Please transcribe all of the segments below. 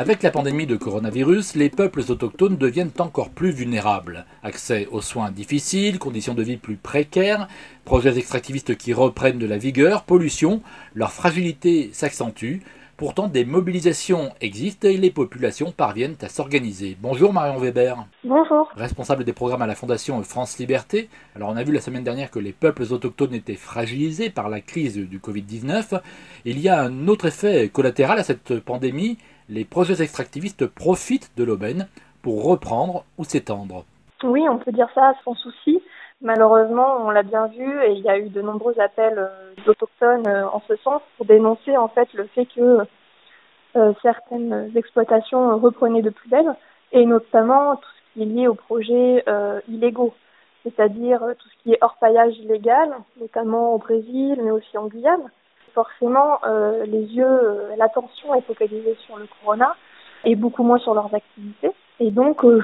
Avec la pandémie de coronavirus, les peuples autochtones deviennent encore plus vulnérables. Accès aux soins difficiles, conditions de vie plus précaires, projets extractivistes qui reprennent de la vigueur, pollution, leur fragilité s'accentue. Pourtant, des mobilisations existent et les populations parviennent à s'organiser. Bonjour Marion Weber. Bonjour. Responsable des programmes à la Fondation France Liberté. Alors, on a vu la semaine dernière que les peuples autochtones étaient fragilisés par la crise du Covid-19. Il y a un autre effet collatéral à cette pandémie les projets extractivistes profitent de l'aubaine pour reprendre ou s'étendre. Oui, on peut dire ça sans souci. Malheureusement, on l'a bien vu et il y a eu de nombreux appels euh, d'autochtones euh, en ce sens pour dénoncer en fait le fait que euh, certaines exploitations reprenaient de plus belle et notamment tout ce qui est lié aux projets illégaux, c'est-à-dire tout ce qui est orpaillage illégal, notamment au Brésil mais aussi en Guyane forcément, euh, les yeux, euh, l'attention est focalisée sur le corona et beaucoup moins sur leurs activités. Et donc, euh,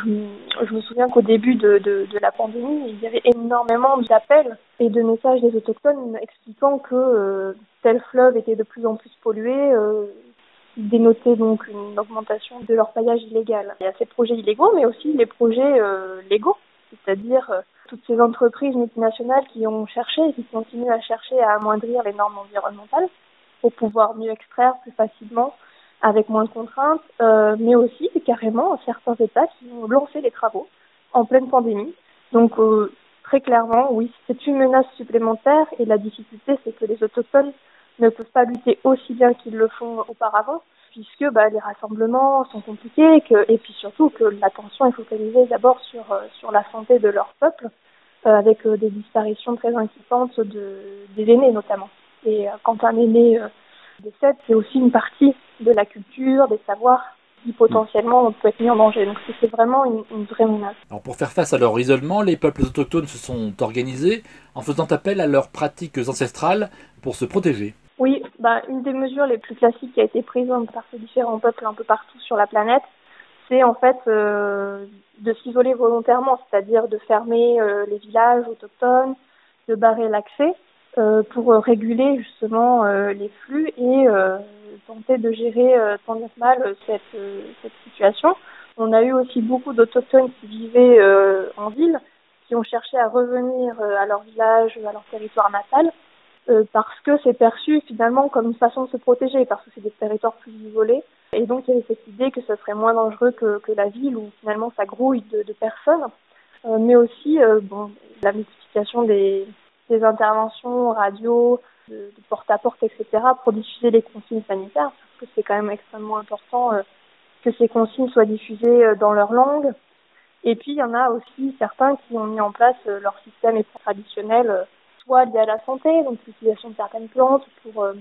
je, me souviens qu'au début de, la pandémie, il y avait énormément d'appels et de messages des autochtones expliquant que tel fleuve était de plus en plus pollué, dénotaient donc une augmentation de leur paillage illégal. Il y a ces projets illégaux, mais aussi les projets légaux, c'est-à-dire toutes ces entreprises multinationales qui ont cherché et qui continuent à chercher à amoindrir les normes environnementales pour pouvoir mieux extraire plus facilement avec moins de contraintes, euh, mais aussi carrément certains États qui ont lancé les travaux en pleine pandémie. Donc euh, très clairement, oui, c'est une menace supplémentaire et la difficulté c'est que les autochtones ne peuvent pas lutter aussi bien qu'ils le font auparavant puisque bah, les rassemblements sont compliqués que, et puis surtout que l'attention est focalisée d'abord sur, euh, sur la santé de leur peuple, euh, avec euh, des disparitions très inquiétantes de, des aînés notamment. Et quand un aîné décède, c'est aussi une partie de la culture, des savoirs qui potentiellement peut être mis en danger. Donc c'est vraiment une, une, vraie menace. Alors pour faire face à leur isolement, les peuples autochtones se sont organisés en faisant appel à leurs pratiques ancestrales pour se protéger. Oui, bah, une des mesures les plus classiques qui a été prise par ces différents peuples un peu partout sur la planète, c'est en fait euh, de s'isoler volontairement, c'est-à-dire de fermer euh, les villages autochtones, de barrer l'accès euh, pour réguler justement les flux et tenter de gérer tant bien que mal cette, cette situation. On a eu aussi beaucoup d'autochtones qui vivaient en ville, qui ont cherché à revenir à leur village, à leur territoire natal, euh, parce que c'est perçu finalement comme une façon de se protéger, parce que c'est des territoires plus isolés. Et donc il y avait cette idée que ce serait moins dangereux que, que la ville où finalement ça grouille de, de personnes, euh, mais aussi euh, bon, la multiplication des, des interventions radio, de, porte-à-porte, etc., pour diffuser les consignes sanitaires, parce que c'est quand même extrêmement important que ces consignes soient diffusées dans leur langue. Et puis il y en a aussi certains qui ont mis en place leur système traditionnel soit liées à la santé, donc l'utilisation de certaines plantes pour euh,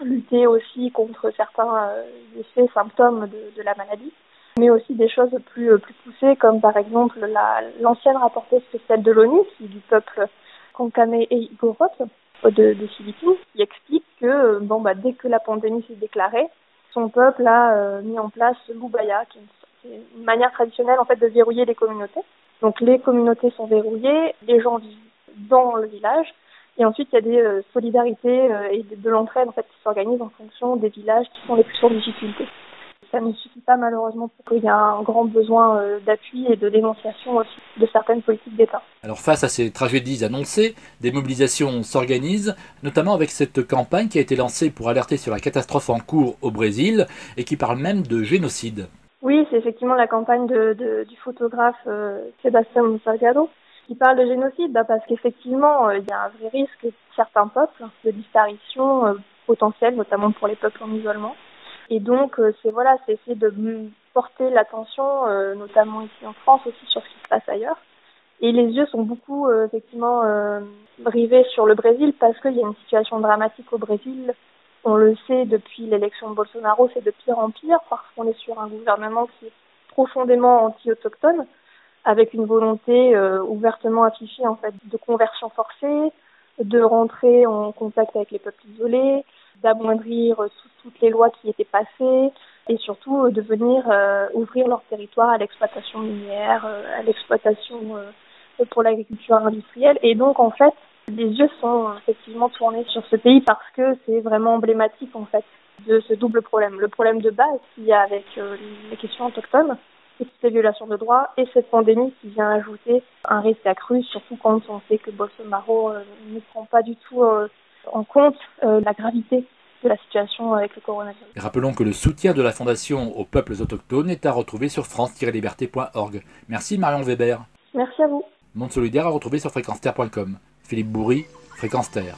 lutter aussi contre certains euh, effets, symptômes de, de, la maladie, mais aussi des choses plus, euh, plus poussées, comme par exemple l'ancienne rapporteuse spéciale de l'ONU, qui est du peuple Kankame et Igorot de, de Philippines, qui explique que bon, bah, dès que la pandémie s'est déclarée, son peuple a mis en place l'Ubaya, qui est une, manière traditionnelle en fait de verrouiller les communautés. Donc les communautés sont verrouillées, les gens vivent dans le village. Et ensuite, il y a des euh, solidarités euh, et de, l'entraide en fait, qui s'organisent en fonction des villages qui sont les plus en difficulté. Ça ne suffit pas malheureusement pour qu'il y a un grand besoin euh, d'appui et de dénonciation aussi de certaines politiques d'État. Alors face à ces tragédies annoncées, des mobilisations s'organisent, notamment avec cette campagne qui a été lancée pour alerter sur la catastrophe en cours au Brésil et qui parle même de génocide. Oui, c'est effectivement la campagne de, de, du photographe euh, Sébastien Salgado qui parle de génocide bah Parce qu'effectivement, euh, il y a un vrai risque de certains peuples de disparition euh, potentielle, notamment pour les peuples en isolement. Et donc, euh, c'est voilà, c'est essayer de porter l'attention, notamment ici en France aussi, sur ce qui se passe ailleurs. Et les yeux sont beaucoup, effectivement, rivés sur le Brésil parce qu'il y a une situation dramatique au Brésil. On le sait depuis l'élection de Bolsonaro, c'est de pire en pire parce qu'on est sur un gouvernement qui est profondément anti-autochtone avec une volonté euh, ouvertement affichée en fait de conversion forcée, de rentrer en contact avec les peuples isolés, d'amoindrir toutes les lois qui étaient passées et surtout euh, de venir euh, ouvrir leur territoire à l'exploitation minière, à l'exploitation pour l'agriculture industrielle. Et donc en fait, les yeux sont effectivement tournés sur ce pays parce que c'est vraiment emblématique en fait de ce double problème. Le problème de base qu'il y a avec les questions autochtones, c'est ces violations de droits et cette pandémie qui vient ajouter un risque accru, surtout quand on sait que Bolsonaro ne prend pas du tout en compte la gravité de la situation avec le coronavirus. rappelons que le soutien de la Fondation aux peuples autochtones est à retrouver sur france-liberté.org. Merci Marion Weber. Merci à vous. Monde solidaire à retrouver sur fréquence Philippe Bourri, Fréquence Terre.